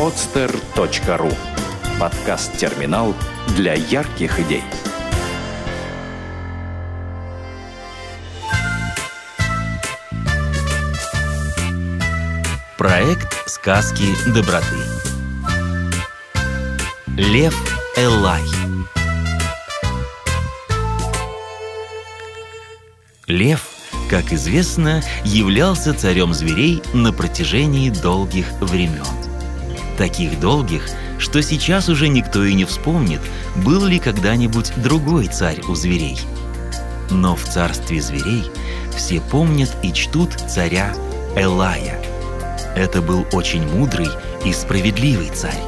podster.ru Подкаст-терминал для ярких идей. Проект «Сказки доброты». Лев Элай. Лев, как известно, являлся царем зверей на протяжении долгих времен. Таких долгих, что сейчас уже никто и не вспомнит, был ли когда-нибудь другой царь у зверей. Но в царстве зверей все помнят и чтут царя Элая – это был очень мудрый и справедливый царь.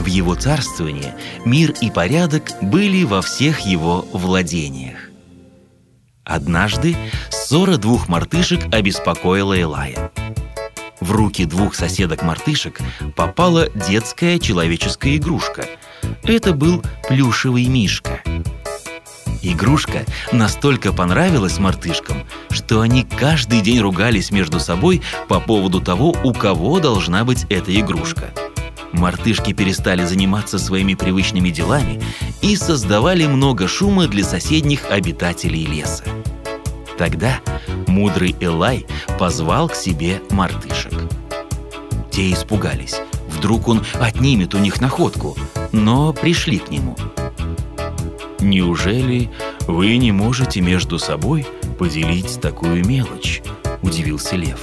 В его царствовании мир и порядок были во всех его владениях. Однажды ссора двух мартышек обеспокоила Элая. В руки двух соседок-мартышек попала детская человеческая игрушка. Это был плюшевый мишка – Игрушка настолько понравилась мартышкам, что они каждый день ругались между собой по поводу того, у кого должна быть эта игрушка. Мартышки перестали заниматься своими привычными делами и создавали много шума для соседних обитателей леса. Тогда мудрый Элай позвал к себе мартышек. Те испугались. Вдруг он отнимет у них находку, но пришли к нему – «Неужели вы не можете между собой поделить такую мелочь?» – удивился Лев.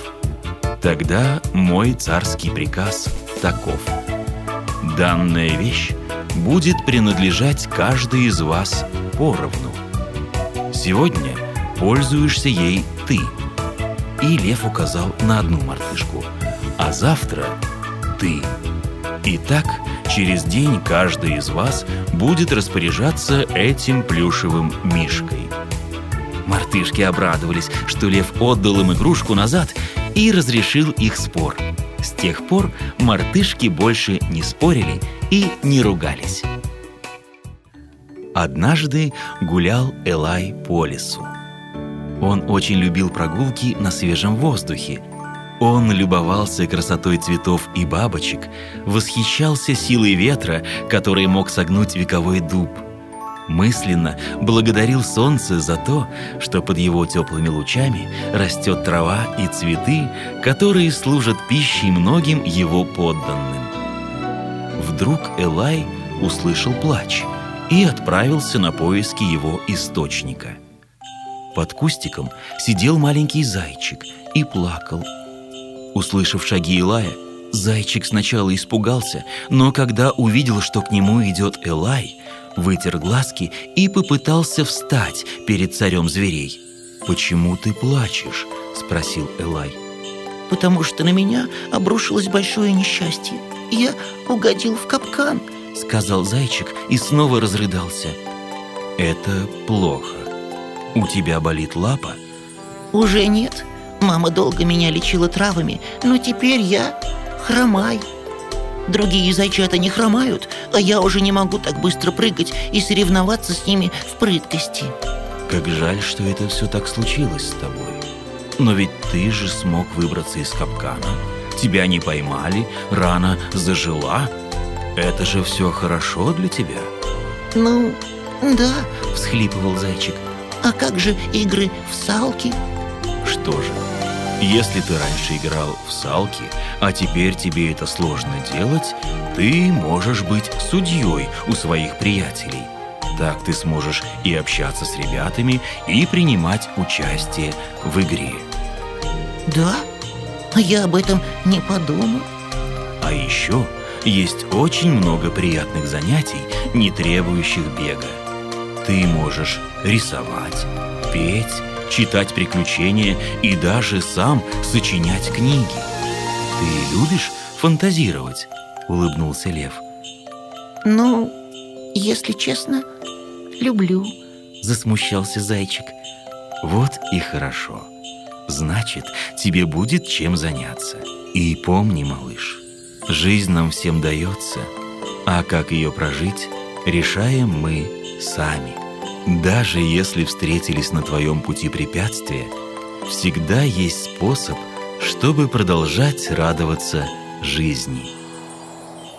«Тогда мой царский приказ таков. Данная вещь будет принадлежать каждой из вас поровну. Сегодня пользуешься ей ты». И Лев указал на одну мартышку, а завтра ты. И так Через день каждый из вас будет распоряжаться этим плюшевым мишкой. Мартышки обрадовались, что лев отдал им игрушку назад и разрешил их спор. С тех пор мартышки больше не спорили и не ругались. Однажды гулял Элай по лесу. Он очень любил прогулки на свежем воздухе он любовался красотой цветов и бабочек, восхищался силой ветра, который мог согнуть вековой дуб. Мысленно благодарил солнце за то, что под его теплыми лучами растет трава и цветы, которые служат пищей многим его подданным. Вдруг Элай услышал плач и отправился на поиски его источника. Под кустиком сидел маленький зайчик и плакал – Услышав шаги Илая, зайчик сначала испугался, но когда увидел, что к нему идет Элай, вытер глазки и попытался встать перед царем зверей. «Почему ты плачешь?» – спросил Элай. «Потому что на меня обрушилось большое несчастье. Я угодил в капкан», – сказал зайчик и снова разрыдался. «Это плохо. У тебя болит лапа?» «Уже нет. Мама долго меня лечила травами, но теперь я хромай. Другие зайчата не хромают, а я уже не могу так быстро прыгать и соревноваться с ними в прыткости. Как жаль, что это все так случилось с тобой. Но ведь ты же смог выбраться из капкана. Тебя не поймали, рана зажила. Это же все хорошо для тебя. Ну, да, всхлипывал зайчик. А как же игры в салки? Что же, если ты раньше играл в салки, а теперь тебе это сложно делать, ты можешь быть судьей у своих приятелей. Так ты сможешь и общаться с ребятами, и принимать участие в игре. Да? А я об этом не подумал. А еще есть очень много приятных занятий, не требующих бега. Ты можешь рисовать, петь, читать приключения и даже сам сочинять книги. Ты любишь фантазировать? Улыбнулся Лев. Ну, если честно, люблю. Засмущался зайчик. Вот и хорошо. Значит, тебе будет чем заняться. И помни, малыш, жизнь нам всем дается, а как ее прожить, решаем мы сами. Даже если встретились на твоем пути препятствия, всегда есть способ, чтобы продолжать радоваться жизни.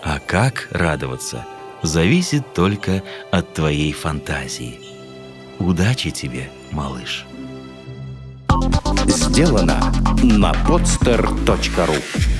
А как радоваться, зависит только от твоей фантазии. Удачи тебе, малыш! Сделано на podster.ru